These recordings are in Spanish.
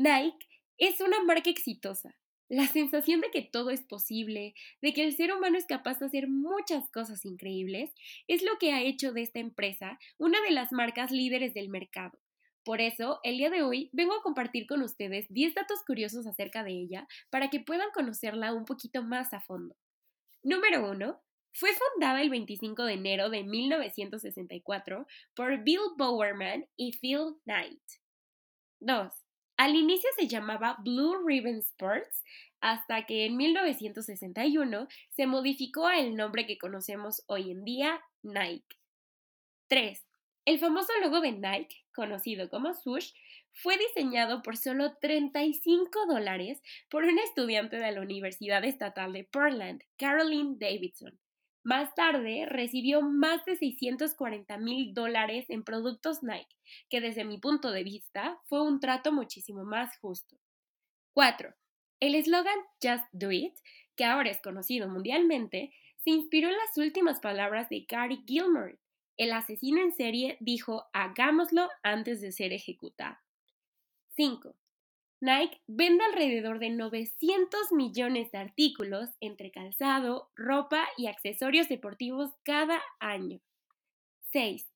Nike es una marca exitosa. La sensación de que todo es posible, de que el ser humano es capaz de hacer muchas cosas increíbles, es lo que ha hecho de esta empresa una de las marcas líderes del mercado. Por eso, el día de hoy vengo a compartir con ustedes 10 datos curiosos acerca de ella para que puedan conocerla un poquito más a fondo. Número 1. Fue fundada el 25 de enero de 1964 por Bill Bowerman y Phil Knight. 2. Al inicio se llamaba Blue Ribbon Sports hasta que en 1961 se modificó el nombre que conocemos hoy en día, Nike. 3. El famoso logo de Nike, conocido como swoosh, fue diseñado por solo 35 dólares por una estudiante de la Universidad Estatal de Portland, Caroline Davidson. Más tarde recibió más de 640 mil dólares en productos Nike, que desde mi punto de vista fue un trato muchísimo más justo. 4. El eslogan Just Do It, que ahora es conocido mundialmente, se inspiró en las últimas palabras de Gary Gilmore. El asesino en serie dijo hagámoslo antes de ser ejecutado. 5. Nike vende alrededor de 900 millones de artículos entre calzado, ropa y accesorios deportivos cada año. 6.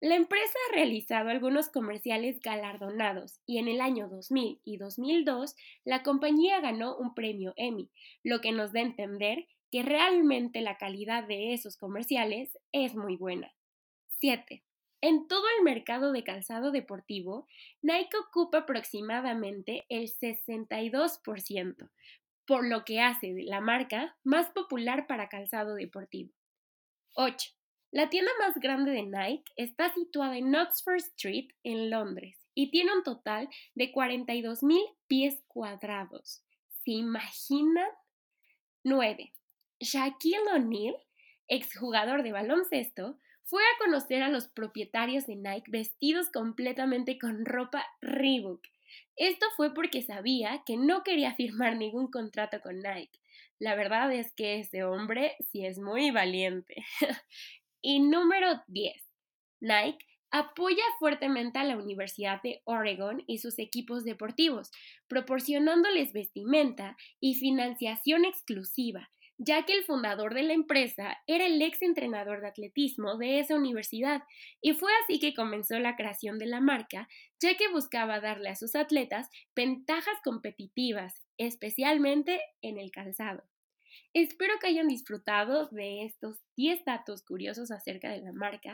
La empresa ha realizado algunos comerciales galardonados y en el año 2000 y 2002 la compañía ganó un premio Emmy, lo que nos da a entender que realmente la calidad de esos comerciales es muy buena. 7. En todo el mercado de calzado deportivo, Nike ocupa aproximadamente el 62%, por lo que hace de la marca más popular para calzado deportivo. 8. La tienda más grande de Nike está situada en Oxford Street, en Londres, y tiene un total de 42.000 pies cuadrados. ¿Se imaginan? 9. Shaquille O'Neal, exjugador de baloncesto, fue a conocer a los propietarios de Nike vestidos completamente con ropa Reebok. Esto fue porque sabía que no quería firmar ningún contrato con Nike. La verdad es que ese hombre sí es muy valiente. y número 10. Nike apoya fuertemente a la Universidad de Oregon y sus equipos deportivos, proporcionándoles vestimenta y financiación exclusiva, ya que el fundador de la empresa era el ex entrenador de atletismo de esa universidad, y fue así que comenzó la creación de la marca, ya que buscaba darle a sus atletas ventajas competitivas, especialmente en el calzado. Espero que hayan disfrutado de estos 10 datos curiosos acerca de la marca